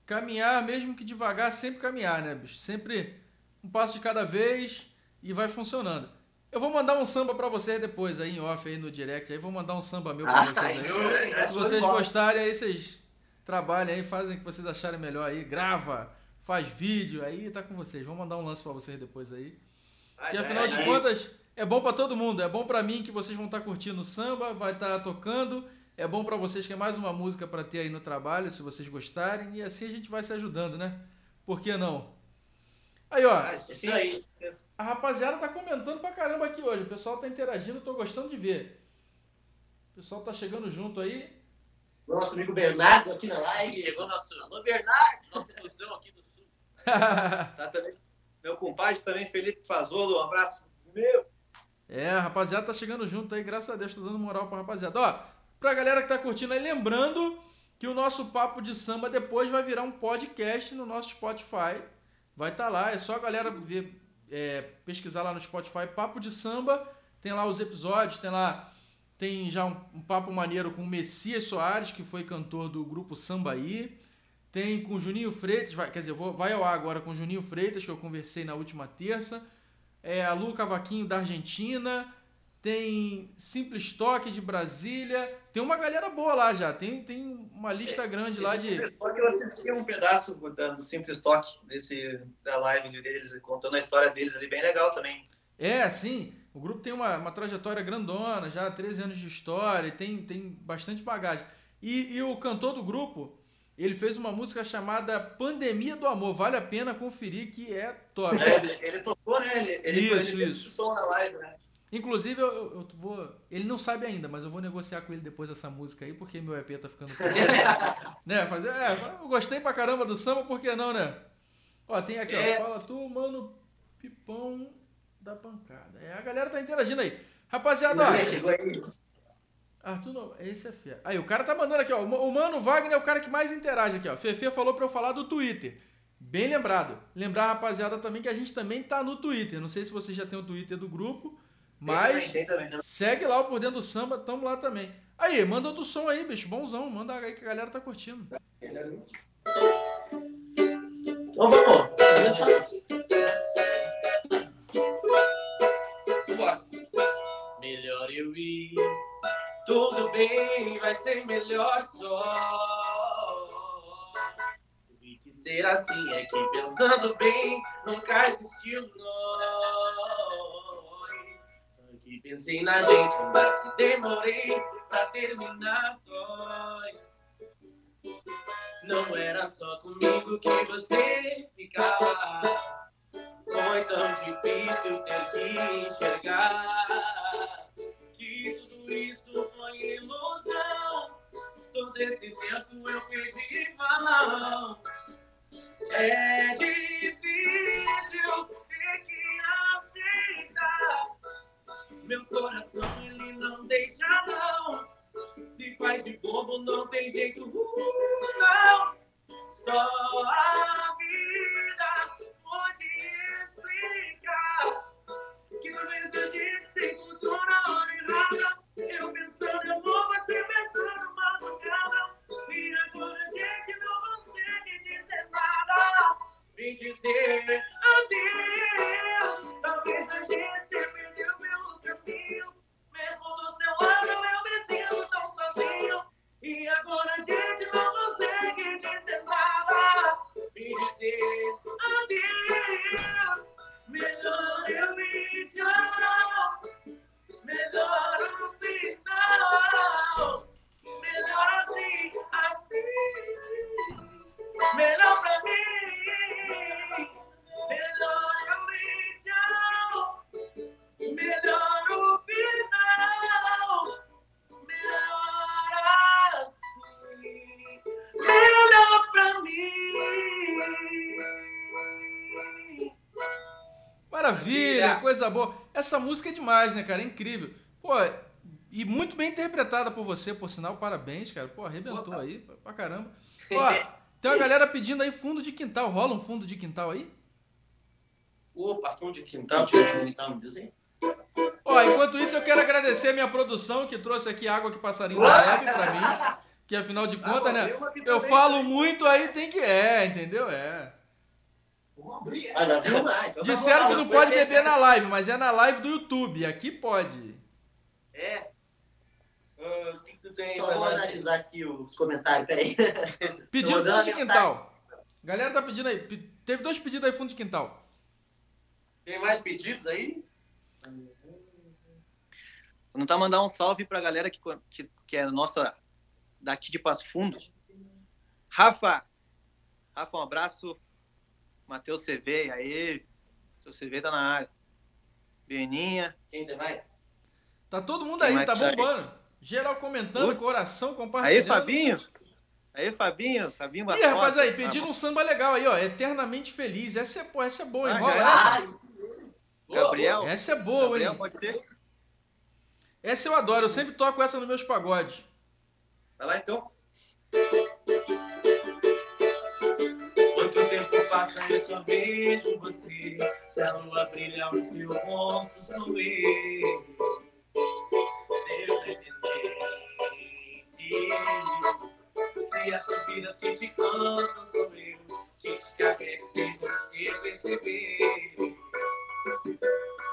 caminhar, mesmo que devagar, sempre caminhar, né, bicho? Sempre um passo de cada vez e vai funcionando. Eu vou mandar um samba para vocês depois aí em off aí no direct, aí vou mandar um samba meu para vocês aí. Se vocês gostarem aí, vocês trabalhem aí, fazem o que vocês acharem melhor aí, grava faz vídeo, aí tá com vocês. Vamos mandar um lance para vocês depois aí. Que afinal de contas, é bom para todo mundo. É bom para mim que vocês vão estar tá curtindo o samba, vai estar tá tocando. É bom para vocês que é mais uma música para ter aí no trabalho, se vocês gostarem. E assim a gente vai se ajudando, né? Por que não? Aí, ó. Ah, isso aí. A rapaziada tá comentando pra caramba aqui hoje. O pessoal tá interagindo, tô gostando de ver. O pessoal tá chegando junto aí nosso amigo Bernardo aqui na live. Chegou nosso. Alô, Bernardo! Nosso fusão aqui do sul. tá também. Meu compadre também, Felipe Fazolo, um abraço. Meu! É, a rapaziada tá chegando junto aí, graças a Deus, tô dando moral pra rapaziada. Ó, pra galera que tá curtindo aí, lembrando que o nosso papo de samba depois vai virar um podcast no nosso Spotify. Vai estar tá lá, é só a galera ver, é, pesquisar lá no Spotify Papo de Samba. Tem lá os episódios, tem lá tem já um, um, papo maneiro com o Messias Soares, que foi cantor do grupo Sambaí. Tem com o Juninho Freitas, vai, quer dizer, vou, vai ao ar agora com o Juninho Freitas, que eu conversei na última terça. É, a Lu Cavaquinho da Argentina. Tem Simples Toque de Brasília. Tem uma galera boa lá já. Tem, tem uma lista grande lá de. Simples Toque, eu assisti um pedaço do Simples Toque desse, da live deles, contando a história deles ali, bem legal também. É, sim. O grupo tem uma, uma trajetória grandona, já 13 anos de história, tem, tem bastante bagagem. E, e o cantor do grupo, ele fez uma música chamada Pandemia do Amor. Vale a pena conferir que é top. É, ele, ele, tocou, né? Ele, ele, isso, ele isso. som na live, né? Inclusive, eu, eu, vou. Ele não sabe ainda, mas eu vou negociar com ele depois essa música aí, porque meu EP tá ficando. né? Fazer, é, eu gostei pra caramba do samba, por que não, né? Ó, tem aqui, é. ó. Fala tu, mano, pipão da pancada. É, a galera tá interagindo aí. Rapaziada, ó. Chegou aí. Arthur, esse é fé. Aí, o cara tá mandando aqui, ó. O Mano Wagner é o cara que mais interage aqui, ó. Fefe falou pra eu falar do Twitter. Bem lembrado. Lembrar, rapaziada, também que a gente também tá no Twitter. Não sei se vocês já tem o Twitter do grupo, mas tem também, tem também. segue lá o Por Dentro do Samba, tamo lá também. Aí, manda outro som aí, bicho. Bonzão. Manda aí que a galera tá curtindo. Então vamos. Melhor eu ir, tudo bem, vai ser melhor só. Descobri que ser assim é que pensando bem, nunca existiu nós. Só que pensei na gente, mas demorei pra terminar nós. Não era só comigo que você ficava. Foi tão difícil ter que enxergar que tudo isso foi ilusão. Todo esse tempo eu perdi valão. É difícil ter que aceitar. Meu coração ele não deixa não. Se faz de bobo, não tem jeito, uh, não. Só a vida que talvez a gente se encontrou na hora errada. Eu pensando em amor, você pensando madrugada. E agora a gente não consegue dizer nada. Vem dizer adeus. Talvez a gente se perdeu pelo caminho. Mesmo do seu lado, eu me sinto tão sozinho. E agora a gente não coisa boa. Essa música é demais, né, cara? É incrível. Pô, e muito bem interpretada por você, por sinal, parabéns, cara. Pô, arrebentou Opa. aí pra- caramba. Ó, tem uma galera pedindo aí fundo de quintal. Rola um fundo de quintal aí? Opa, fundo de quintal, fundo de quintal, me diz aí. Ó, enquanto isso, eu quero agradecer a minha produção que trouxe aqui água que passarinho bebe pra mim. Que afinal de contas, né? Eu falo muito aí, tem que é, entendeu? É. Ah, não, viu? Ah, então tá Disseram que não pode bem. beber na live, mas é na live do YouTube. Aqui pode. É, O que que tu tem só vou analisar aqui os comentários, peraí. Pedindo mandando fundo de quintal. Galera tá pedindo aí. Teve dois pedidos aí, fundo de quintal. Tem mais pedidos aí? Vou tentar mandar um salve pra galera que, que, que é nossa daqui de Passo Fundo. Rafa! Rafa, um abraço. Matheus CV, aí. Matheus CV tá na área. Beninha. Quem mais? Tá todo mundo Quem aí, tá tá aí? bombando. Geral comentando, Ui. coração Aí, compartilhando. Fabinho. Aí, Fabinho. Fabinho Ih, rapaz, aí, pedindo um samba legal aí, ó. Eternamente feliz. Essa é, pô, essa é boa, hein? Ah, Rola já essa. Gabriel. Essa é boa, Gabriel, hein? pode ser? Essa eu adoro, eu sempre toco essa nos meus pagodes. Vai lá, então. Eu só vejo você. Se a lua brilha, o seu rosto sou eu. Seu dependente. Se as subidas que te cansam sou eu. Que te carrego sem você perceber.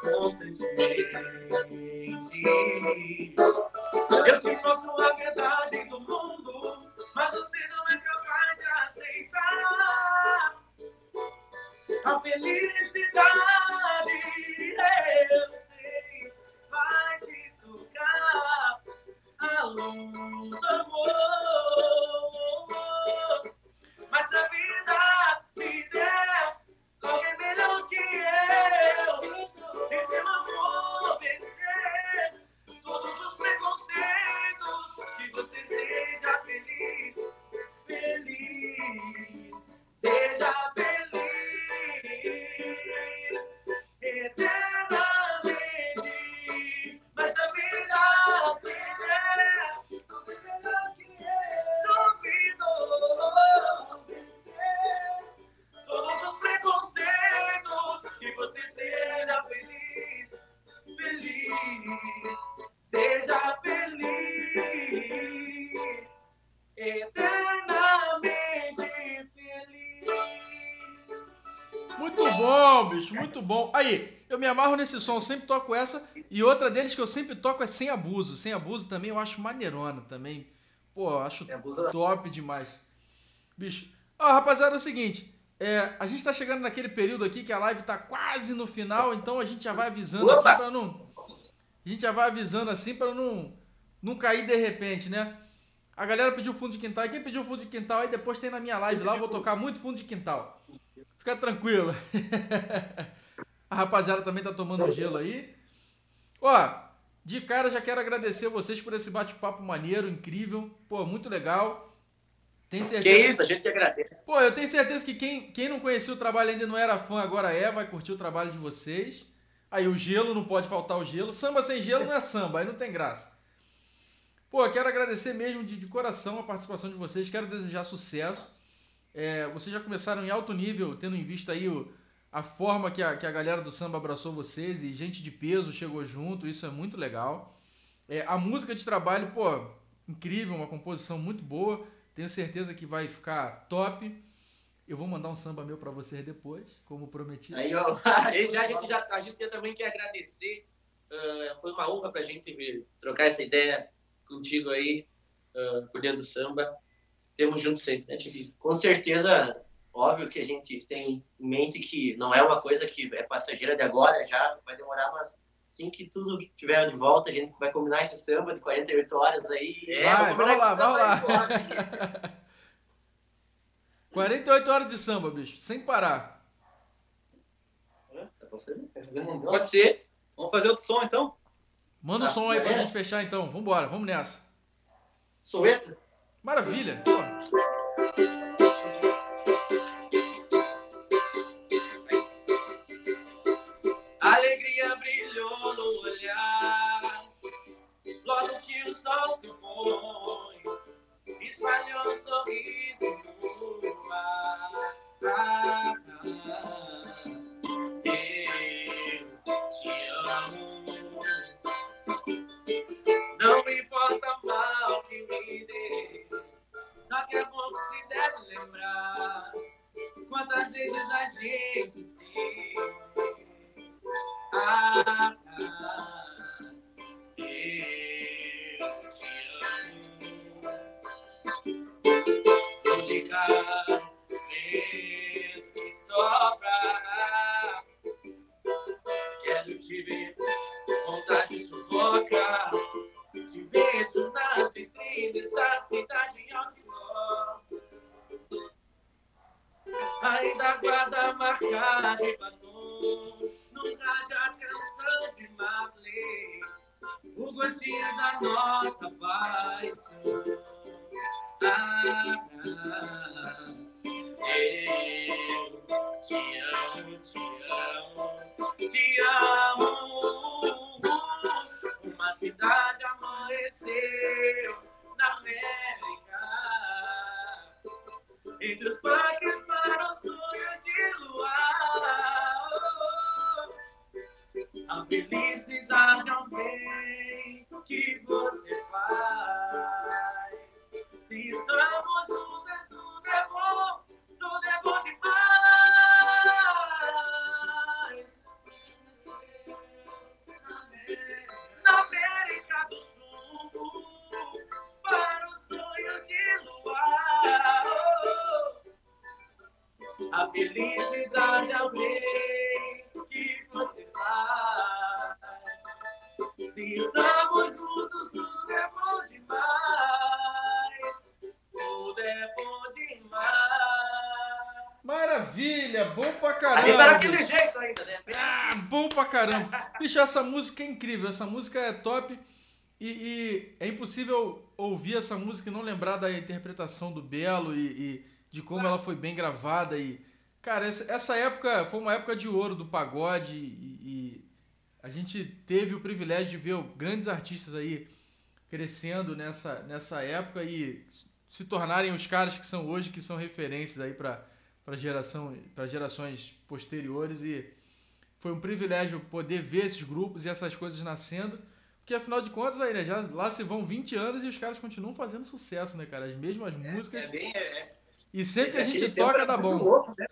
Constantemente. Eu te mostro a verdade a felicidade. Eu sei, vai te tocar a luz do amor. Feliz, seja feliz, eternamente feliz. Muito bom, bicho, muito bom. Aí, eu me amarro nesse som, eu sempre toco essa. E outra deles que eu sempre toco é Sem Abuso. Sem Abuso também eu acho maneirona também. Pô, acho Abuso- top demais. Bicho. Ó, rapaziada, é o seguinte. É, a gente tá chegando naquele período aqui que a live tá quase no final, então a gente já vai avisando Opa! assim pra não. A gente já vai avisando assim pra não, não cair de repente, né? A galera pediu fundo de quintal. E quem pediu fundo de quintal aí depois tem na minha live lá, eu vou tocar muito fundo de quintal. Fica tranquilo. A rapaziada também tá tomando gelo aí. Ó, de cara já quero agradecer vocês por esse bate-papo maneiro, incrível. Pô, muito legal. Que certeza. isso, a gente que agradece. Pô, eu tenho certeza que quem, quem não conhecia o trabalho ainda não era fã, agora é, vai curtir o trabalho de vocês. Aí o gelo, não pode faltar o gelo. Samba sem gelo não é samba, aí não tem graça. Pô, quero agradecer mesmo de, de coração a participação de vocês, quero desejar sucesso. É, vocês já começaram em alto nível, tendo em vista aí o, a forma que a, que a galera do samba abraçou vocês e gente de peso chegou junto, isso é muito legal. É, a música de trabalho, pô, incrível, uma composição muito boa. Tenho certeza que vai ficar top. Eu vou mandar um samba meu para vocês depois, como prometido. Aí, ó. Já a gente, já, a gente também quer agradecer. Uh, foi uma honra pra gente vir trocar essa ideia contigo aí, uh, por dentro do samba. Temos junto sempre, né, Tibi? Com certeza, óbvio que a gente tem em mente que não é uma coisa que é passageira de agora, já vai demorar, mas assim que tudo tiver de volta, a gente vai combinar esse samba de 48 horas aí. É, vai, vamos lá, vamos lá. 48 horas de samba, bicho, sem parar. Pode ser. Vamos fazer outro som então? Manda o um som aí pra gente fechar então. Vambora, vamos nessa. Sueta? Maravilha. Pô. Essa música é incrível, essa música é top. E, e é impossível ouvir essa música e não lembrar da interpretação do Belo e, e de como ela foi bem gravada. E, cara, essa, essa época foi uma época de ouro do pagode e, e a gente teve o privilégio de ver grandes artistas aí crescendo nessa, nessa época e se tornarem os caras que são hoje, que são referências aí para para geração para gerações posteriores e foi um privilégio poder ver esses grupos e essas coisas nascendo porque afinal de contas aí né já lá se vão 20 anos e os caras continuam fazendo sucesso né cara as mesmas músicas É bem. é- e sempre que a gente toca dá bom louco, né?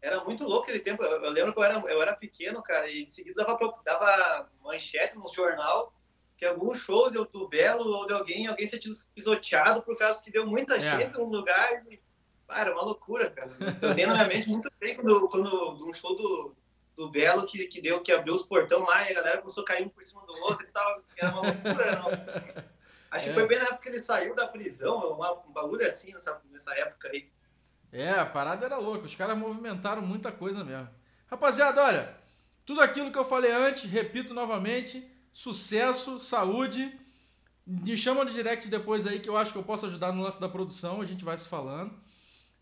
Era muito louco aquele tempo. Eu, eu lembro que eu era, eu era pequeno, cara, e em seguida dava, dava manchete no jornal que algum show do, do Belo ou de alguém, alguém se tinha pisoteado por causa que deu muita É. gente num lugar. E, era uma loucura, cara. Eu tenho na minha mente muito bem quando, quando um show do, do Belo que, que deu, que abriu os portão lá e a galera começou a cair um por cima do outro e tal. Era uma loucura, não. Acho É. que foi bem na época que ele saiu da prisão, uma- um bagulho assim nessa, nessa época aí. É, a parada era louca. Os caras movimentaram muita coisa mesmo. Rapaziada, olha, tudo aquilo que eu falei antes, repito novamente: sucesso, saúde. Me chama no direct depois aí que eu acho que eu posso ajudar no lance da produção. A gente vai se falando.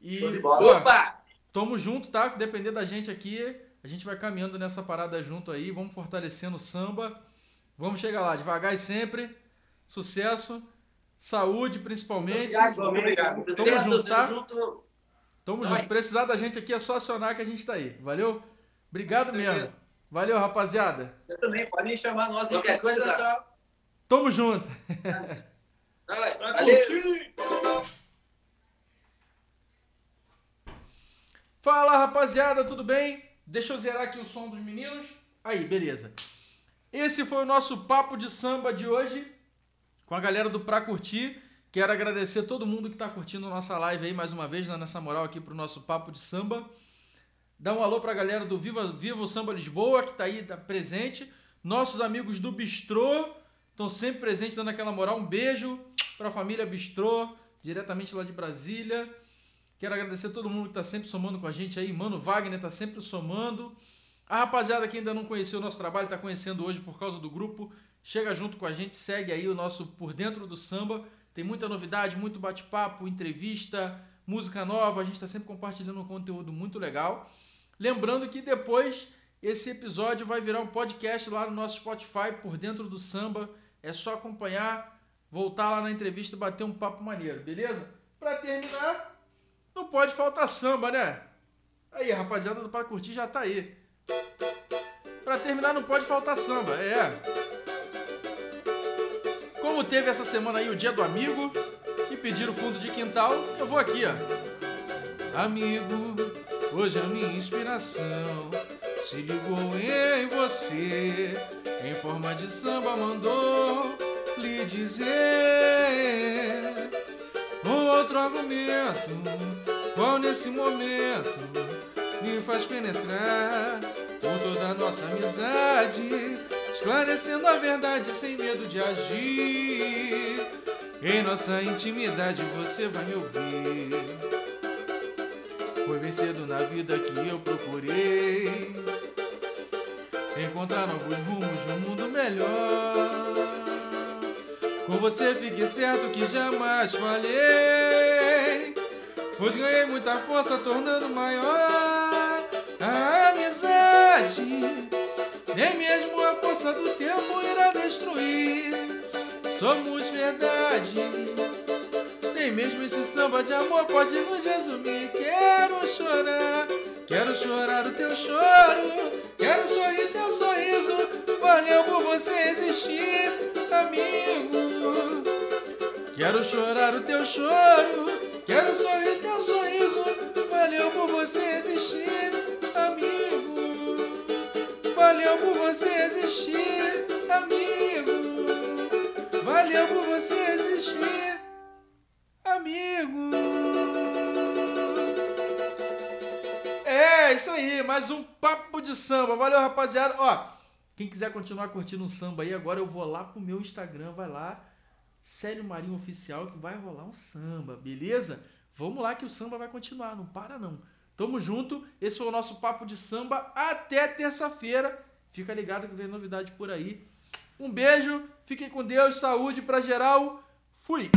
E, Show de bola. pô, Opa! tamo junto, tá? Que depender da gente aqui, a gente vai caminhando nessa parada junto aí. Vamos fortalecendo o samba. Vamos chegar lá, devagar e sempre. Sucesso, saúde principalmente. Obrigado. Obrigado. Tamo Sucesso, junto, tá? junto. Tamo Nós. junto. Precisar da gente aqui é só acionar que a gente tá aí. Valeu? Obrigado mesmo. certeza. Valeu, rapaziada. Vocês também podem chamar nós aí Qualquer coisa só. Tamo junto. Nós. Valeu. Fala rapaziada, tudo bem? Deixa eu zerar aqui o som dos meninos. Aí, beleza. Esse foi o nosso papo de samba de hoje com a galera do Pra Curtir. Quero agradecer todo mundo que está curtindo a nossa live aí mais uma vez, dando essa moral aqui pro nosso papo de samba. Dá um alô pra galera do Viva, Viva o Samba Lisboa, que tá aí, tá presente. Nossos amigos do Bistrô estão sempre presentes, dando aquela moral. Um beijo pra família Bistrô, diretamente lá de Brasília. Quero agradecer a todo mundo que está sempre somando com a gente aí. Mano Wagner está sempre somando. A rapaziada que ainda não conheceu o nosso trabalho, está conhecendo hoje por causa do grupo. Chega junto com a gente, segue aí o nosso Por Dentro do Samba. Tem muita novidade, muito bate-papo, entrevista, música nova. A gente está sempre compartilhando um conteúdo muito legal. Lembrando que depois esse episódio vai virar um podcast lá no nosso Spotify, Por Dentro do Samba. É só acompanhar, voltar lá na entrevista e bater um papo maneiro, beleza? Para terminar, não pode faltar samba, né? Aí, a rapaziada do Para Curtir já tá aí. Pra terminar, não pode faltar samba, é. Como teve essa semana aí o Dia do Amigo e pediram fundo de quintal, eu vou aqui, ó. Amigo, hoje a minha inspiração se ligou em você. Em forma de samba mandou lhe dizer um outro argumento, qual nesse momento me faz penetrar por toda a nossa amizade, esclarecendo a verdade sem medo de agir. Em nossa intimidade você vai me ouvir. Foi bem cedo na vida que eu procurei encontrar novos rumos de um mundo melhor. Com você fique certo que jamais falhei. Pois ganhei muita força, tornando maior a amizade. Nem mesmo a força do tempo irá destruir. Somos verdade. Nem mesmo esse samba de amor pode nos resumir. Quero chorar, quero chorar o teu choro. Quero sorrir teu sorriso. Valeu por você existir, amigo. Quero chorar o teu choro. Quero sorrir você existir, amigo. Valeu por você existir, amigo. Valeu por você existir, amigo. É, isso aí, mais um papo de samba. Valeu, rapaziada. Ó, quem quiser continuar curtindo um samba aí, agora eu vou lá pro meu Instagram, vai lá, Célio Marinho Oficial, que vai rolar um samba, beleza? Vamos lá que o samba vai continuar, não para não. Tamo junto, esse foi o nosso papo de samba. Até terça-feira. Fica ligado que vem novidade por aí. Um beijo, fiquem com Deus, saúde pra geral. Fui!